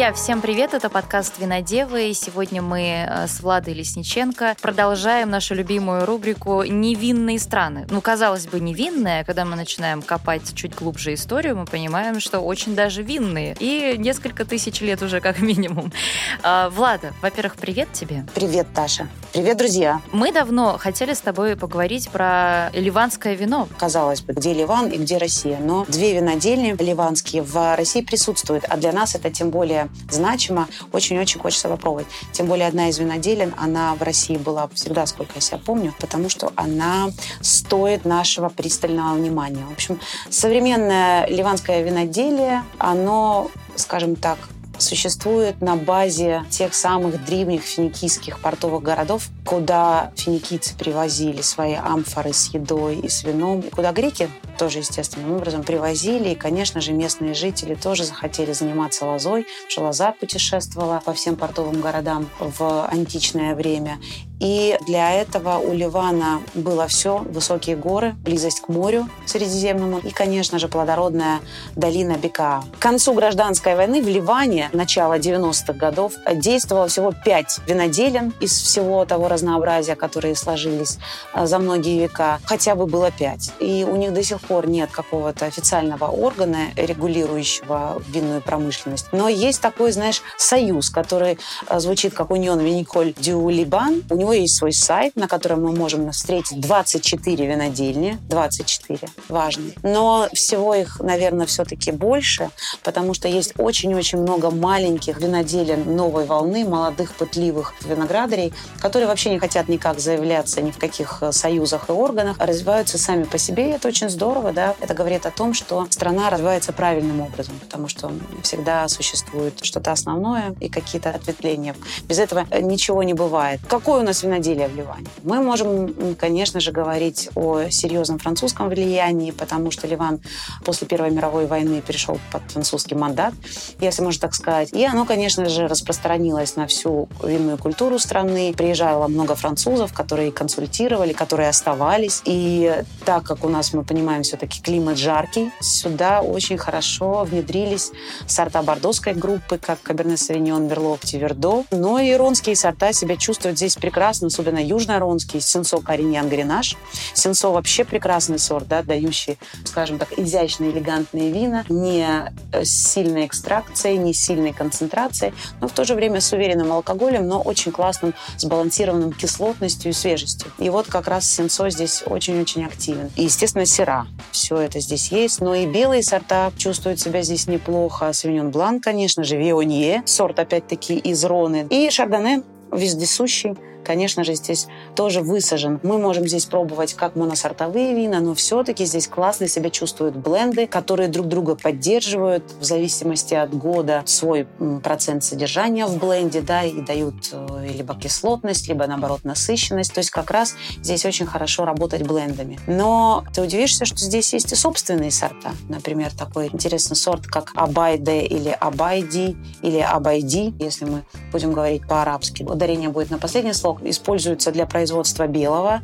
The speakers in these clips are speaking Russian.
Друзья, всем привет! Это подкаст «Винодевы». И сегодня мы э, с Владой Лесниченко продолжаем нашу любимую рубрику «Невинные страны». Ну, казалось бы, невинные, а когда мы начинаем копать чуть глубже историю, мы понимаем, что очень даже винные. И несколько тысяч лет уже как минимум. А, Влада, во-первых, привет тебе. Привет, Таша. Привет, друзья. Мы давно хотели с тобой поговорить про ливанское вино. Казалось бы, где Ливан и где Россия. Но две винодельни ливанские в России присутствуют. А для нас это тем более более значимо, очень-очень хочется попробовать. Тем более одна из виноделин, она в России была всегда, сколько я себя помню, потому что она стоит нашего пристального внимания. В общем, современное ливанское виноделие, оно, скажем так, существует на базе тех самых древних финикийских портовых городов, куда финикийцы привозили свои амфоры с едой и с вином, и куда греки тоже естественным образом привозили. И, конечно же, местные жители тоже захотели заниматься лозой, что лоза путешествовала по всем портовым городам в античное время. И для этого у Ливана было все. Высокие горы, близость к морю Средиземному и, конечно же, плодородная долина Бека. К концу гражданской войны в Ливане, начало 90-х годов, действовало всего пять виноделин из всего того разнообразия, которые сложились э, за многие века. Хотя бы было пять. И у них до сих пор нет какого-то официального органа, регулирующего винную промышленность. Но есть такой, знаешь, союз, который э, звучит как Унион Виниколь Дю Либан. У него есть свой сайт, на котором мы можем встретить 24 винодельни. 24. Важно. Но всего их, наверное, все-таки больше, потому что есть очень-очень много маленьких виноделин новой волны, молодых, пытливых виноградарей, которые вообще не хотят никак заявляться ни в каких э, союзах и органах, а развиваются сами по себе, и это очень здорово, да. Это говорит о том, что страна развивается правильным образом, потому что всегда существует что-то основное и какие-то ответвления. Без этого ничего не бывает. Какой у нас виноделия в Ливане. Мы можем, конечно же, говорить о серьезном французском влиянии, потому что Ливан после Первой мировой войны перешел под французский мандат, если можно так сказать. И оно, конечно же, распространилось на всю винную культуру страны. Приезжало много французов, которые консультировали, которые оставались. И так как у нас, мы понимаем, все-таки климат жаркий, сюда очень хорошо внедрились сорта бордоской группы, как Каберне Савиньон, Берлок, Тивердо. Но и иронские сорта себя чувствуют здесь прекрасно особенно южно-ронский, сенсо кореньян гренаж. Сенсо вообще прекрасный сорт, да, дающий, скажем так, изящные, элегантные вина, не э, сильной экстракцией, не сильной концентрацией, но в то же время с уверенным алкоголем, но очень классным, сбалансированным кислотностью и свежестью. И вот как раз сенсо здесь очень-очень активен. И, естественно, сера. Все это здесь есть, но и белые сорта чувствуют себя здесь неплохо. Савиньон Блан, конечно же, Вионье, сорт опять-таки из Роны. И Шардоне вездесущий, конечно же, здесь тоже высажен. Мы можем здесь пробовать как моносортовые вина, но все-таки здесь классно себя чувствуют бленды, которые друг друга поддерживают в зависимости от года свой процент содержания в бленде, да, и дают э, либо кислотность, либо, наоборот, насыщенность. То есть как раз здесь очень хорошо работать блендами. Но ты удивишься, что здесь есть и собственные сорта. Например, такой интересный сорт, как Абайде или Абайди, или Абайди, если мы будем говорить по-арабски. Ударение будет на последнее слово, используется для производства белого.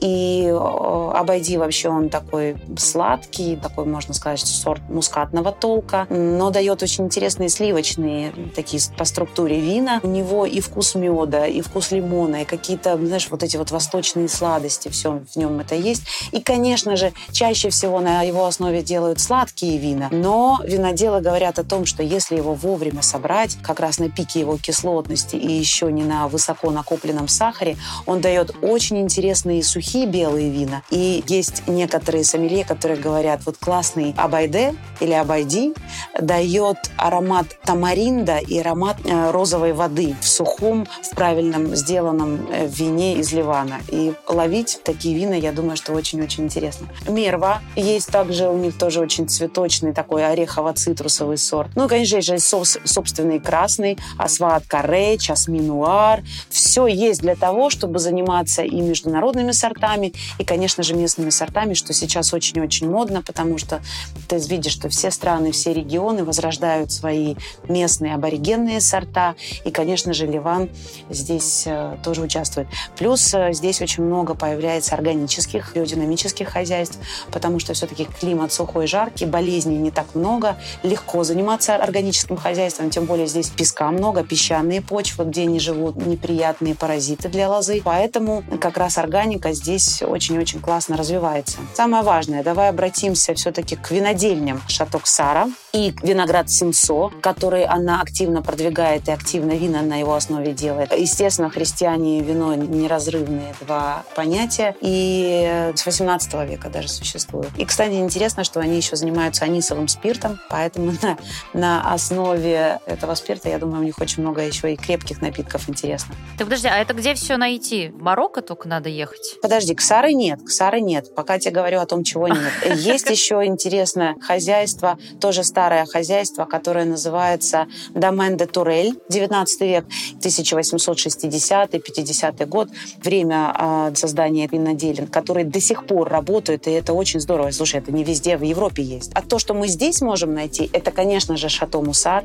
И обойди вообще он такой сладкий, такой, можно сказать, сорт мускатного толка, но дает очень интересные сливочные такие по структуре вина. У него и вкус меда, и вкус лимона, и какие-то, знаешь, вот эти вот восточные сладости, все в нем это есть. И, конечно же, чаще всего на его основе делают сладкие вина, но виноделы говорят о том, что если его вовремя собрать, как раз на пике его кислотности и еще не на высоко накопленном сахаре, он дает очень интересные сухие белые вина. И есть некоторые сомелье, которые говорят, вот классный абайде или абайди дает аромат тамаринда и аромат э, розовой воды в сухом, в правильном сделанном э, вине из Ливана. И ловить такие вина, я думаю, что очень-очень интересно. Мерва. Есть также у них тоже очень цветочный такой орехово-цитрусовый сорт. Ну, конечно же, собственный красный, асфат каре, часминуар. Все есть есть для того, чтобы заниматься и международными сортами, и, конечно же, местными сортами, что сейчас очень-очень модно, потому что ты видишь, что все страны, все регионы возрождают свои местные аборигенные сорта, и, конечно же, Ливан здесь э, тоже участвует. Плюс э, здесь очень много появляется органических, биодинамических хозяйств, потому что все-таки климат сухой, жаркий, болезней не так много, легко заниматься органическим хозяйством, тем более здесь песка много, песчаные почвы, где не живут неприятные паразиты для лозы. Поэтому как раз органика здесь очень-очень классно развивается. Самое важное, давай обратимся все-таки к винодельням Шаток Сара и виноград Симсо, который она активно продвигает и активно вина на его основе делает. Естественно, христиане и вино неразрывные два понятия, и с 18 века даже существуют. И, кстати, интересно, что они еще занимаются анисовым спиртом, поэтому на, на основе этого спирта, я думаю, у них очень много еще и крепких напитков интересно. Так подожди, а это где все найти? В Марокко только надо ехать? Подожди, Ксары нет, Ксары нет. Пока тебе говорю о том, чего нет. Есть еще интересное хозяйство, тоже старое хозяйство, которое называется Домен де Турель, 19 век, 1860-50 год, время а, создания виноделин, которые до сих пор работают, и это очень здорово. Слушай, это не везде в Европе есть. А то, что мы здесь можем найти, это, конечно же, Шато Мусар,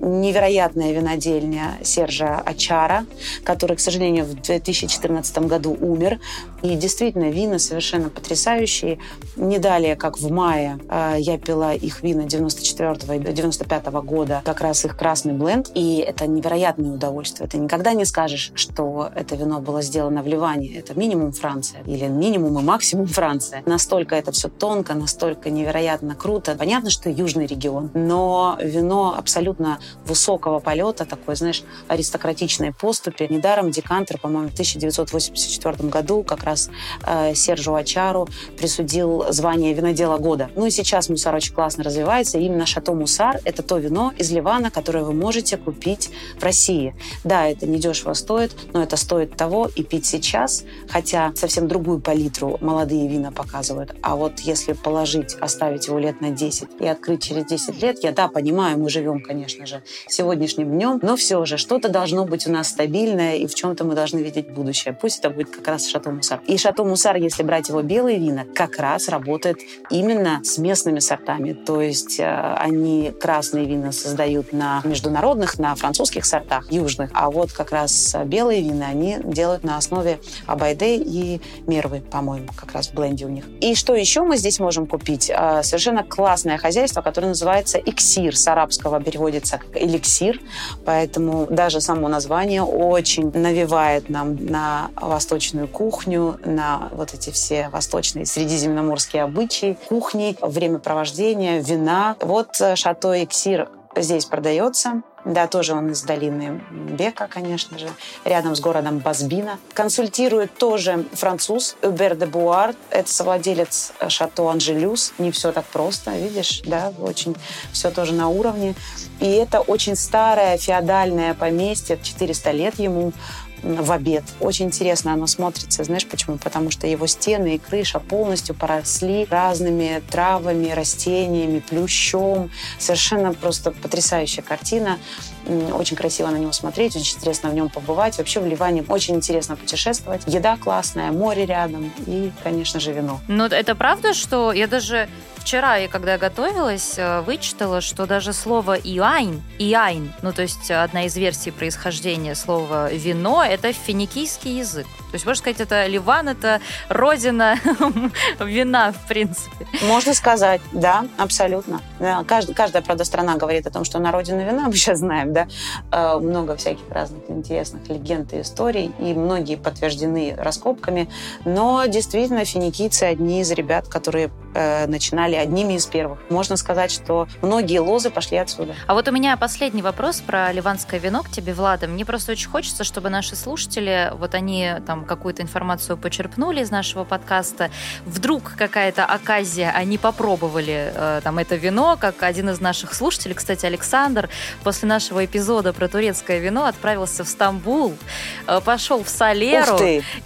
невероятная винодельня Сержа Ачара, который, к сожалению, в 2014 году умер. И действительно, вина совершенно потрясающие. Не далее, как в мае, а, я пила их вина 94 и 95 года, как раз их красный бленд. И это невероятное удовольствие. Ты никогда не скажешь, что это вино было сделано в Ливане. Это минимум Франция. Или минимум и максимум Франция. Настолько это все тонко, настолько невероятно круто. Понятно, что южный регион, но вино абсолютно высокого полета, такой, знаешь, аристократичной поступи. Недаром декантер, по-моему, в 1984 году как раз э, Сержу Ачару присудил звание винодела года. Ну и сейчас Мусар очень классно развивается. Именно Шато Мусар – это то вино из Ливана, которое вы можете купить в России. Да, это недешево стоит, но это стоит того и пить сейчас, хотя совсем другую палитру молодые вина показывают. А вот если положить, оставить его лет на 10 и открыть через 10 лет, я, да, понимаю, мы живем, конечно же, сегодняшним днем, но все же что-то должно быть у нас стабильное, и в чем-то мы должны видеть будущее. Пусть это будет как раз Шато Мусар. И Шато Мусар, если брать его белые вина, как раз работает именно с местными сортами. То есть э, они красные вина создают на международных, на французских сортах, южных, а вот как раз белые вина они делают на основе Абайде и Мервы, по-моему, как раз в бленде у них. И что еще мы здесь можем купить? Э, совершенно классное хозяйство, которое называется Иксир. С арабского переводится как эликсир, поэтому даже само название очень навевает нам на восточную кухню, на вот эти все восточные средиземноморские обычаи, кухни, времяпровождения, вина. Вот э, шато Иксир здесь продается. Да, тоже он из долины Бека, конечно же, рядом с городом Базбина. Консультирует тоже француз Убер де Буар. Это совладелец Шато Анжелюс. Не все так просто, видишь, да, очень все тоже на уровне. И это очень старое феодальное поместье, 400 лет ему, в обед. Очень интересно оно смотрится. Знаешь почему? Потому что его стены и крыша полностью поросли разными травами, растениями, плющом. Совершенно просто потрясающая картина. Очень красиво на него смотреть, очень интересно в нем побывать. Вообще в Ливане очень интересно путешествовать. Еда классная, море рядом и, конечно же, вино. Но это правда, что я даже Вчера, я когда готовилась, э, вычитала, что даже слово «иайн», «иайн», ну, то есть одна из версий происхождения слова «вино» — это финикийский язык. То есть, можно сказать, это Ливан, это родина вина, в принципе. Можно сказать, да, абсолютно. Да, каждая, каждая, правда, страна говорит о том, что она родина вина, мы сейчас знаем, да, э, много всяких разных интересных легенд и историй, и многие подтверждены раскопками, но действительно финикийцы одни из ребят, которые э, начинали одними из первых. Можно сказать, что многие лозы пошли отсюда. А вот у меня последний вопрос про ливанское вино к тебе, Влада. Мне просто очень хочется, чтобы наши слушатели, вот они там там какую-то информацию почерпнули из нашего подкаста, вдруг какая-то оказия, они попробовали э, там это вино, как один из наших слушателей, кстати, Александр, после нашего эпизода про турецкое вино отправился в Стамбул, э, пошел в Солеру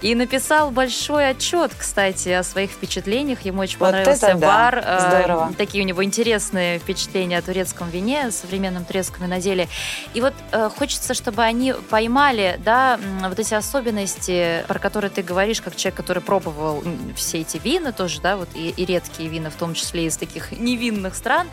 и написал большой отчет, кстати, о своих впечатлениях. Ему очень вот понравился бар. Да. Здорово. Э, такие у него интересные впечатления о турецком вине, современном турецком виноделии. И вот э, хочется, чтобы они поймали, да, вот эти особенности, про которые ты говоришь, как человек, который пробовал все эти вина тоже, да, вот и, и редкие вина, в том числе из таких невинных стран.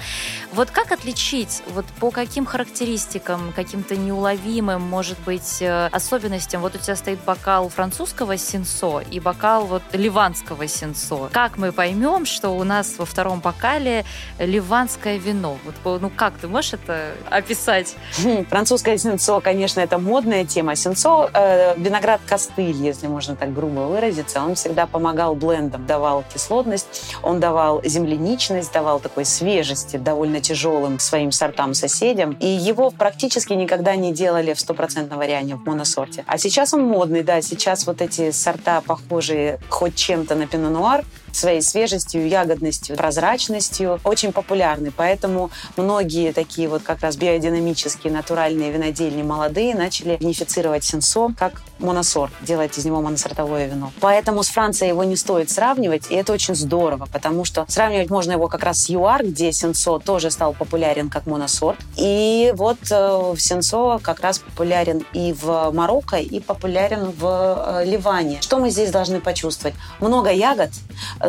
Вот как отличить, вот по каким характеристикам, каким-то неуловимым, может быть, э, особенностям, вот у тебя стоит бокал французского синсо и бокал вот ливанского синсо. Как мы поймем, что у нас во втором бокале ливанское вино? Вот, ну как ты можешь это описать? Хм, французское синсо, конечно, это модная тема. Синсо э, виноград костыль, если можно так грубо выразиться. Он всегда помогал блендам, давал кислотность, он давал земляничность, давал такой свежести довольно тяжелым своим сортам-соседям. И его практически никогда не делали в стопроцентном варианте в моносорте. А сейчас он модный, да, сейчас вот эти сорта, похожие хоть чем-то на пино-нуар, своей свежестью, ягодностью, прозрачностью очень популярны. Поэтому многие такие вот как раз биодинамические натуральные винодельни молодые начали винифицировать сенсо как моносорт, делать из него моносортовое вино. Поэтому с Францией его не стоит сравнивать, и это очень здорово, потому что сравнивать можно его как раз с ЮАР, где сенсо тоже стал популярен как моносорт. И вот э, сенсо как раз популярен и в Марокко, и популярен в э, Ливане. Что мы здесь должны почувствовать? Много ягод,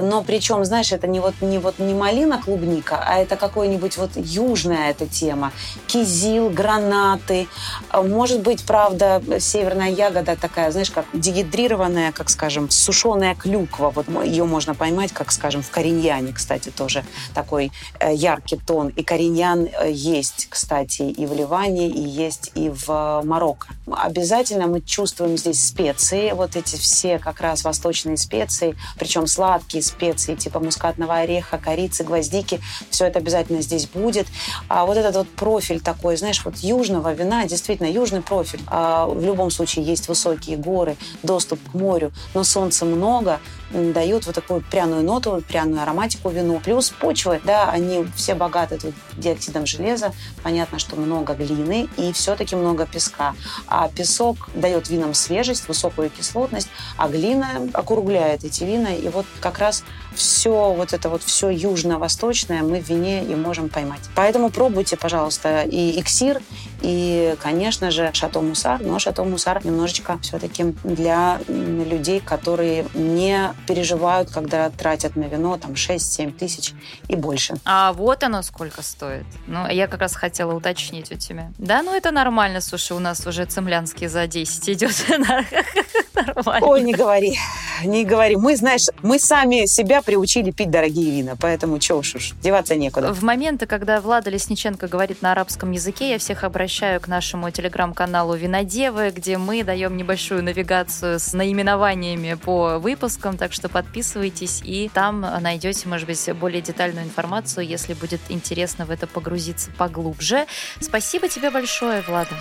но причем, знаешь, это не вот не вот не малина, клубника, а это какой-нибудь вот южная эта тема. Кизил, гранаты. Может быть, правда, северная ягода такая, знаешь, как дегидрированная, как, скажем, сушеная клюква. Вот ее можно поймать, как, скажем, в кореньяне, кстати, тоже такой э, яркий тон. И кореньян э, есть, кстати, и в Ливане, и есть и в Марокко. Обязательно мы чувствуем здесь специи, вот эти все как раз восточные специи, причем сладкие такие специи типа мускатного ореха, корицы, гвоздики. Все это обязательно здесь будет. А вот этот вот профиль такой, знаешь, вот южного вина, действительно, южный профиль. А в любом случае есть высокие горы, доступ к морю, но солнца много, дают вот такую пряную ноту, пряную ароматику вину. Плюс почвы, да, они все богаты тут диоксидом железа. Понятно, что много глины и все-таки много песка. А песок дает винам свежесть, высокую кислотность, а глина округляет эти вина. И вот как раз все вот это вот все южно-восточное мы в вине и можем поймать. Поэтому пробуйте, пожалуйста, и эксир, и, конечно же, Шато Мусар. Но Шато Мусар немножечко все-таки для людей, которые не переживают, когда тратят на вино там 6-7 тысяч и больше. А вот оно сколько стоит. Ну, я как раз хотела уточнить у тебя. Да, ну это нормально, слушай, у нас уже цемлянский за 10 идет. Нормально. Ой, не говори, не говори. Мы, знаешь, мы сами себя приучили пить дорогие вина, поэтому чё уж уж, деваться некуда. В моменты, когда Влада Лесниченко говорит на арабском языке, я всех обращаю к нашему телеграм-каналу Винодевы, где мы даем небольшую навигацию с наименованиями по выпускам, так что подписывайтесь и там найдете, может быть, более детальную информацию, если будет интересно в это погрузиться поглубже. Спасибо тебе большое, Влада.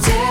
Винодевы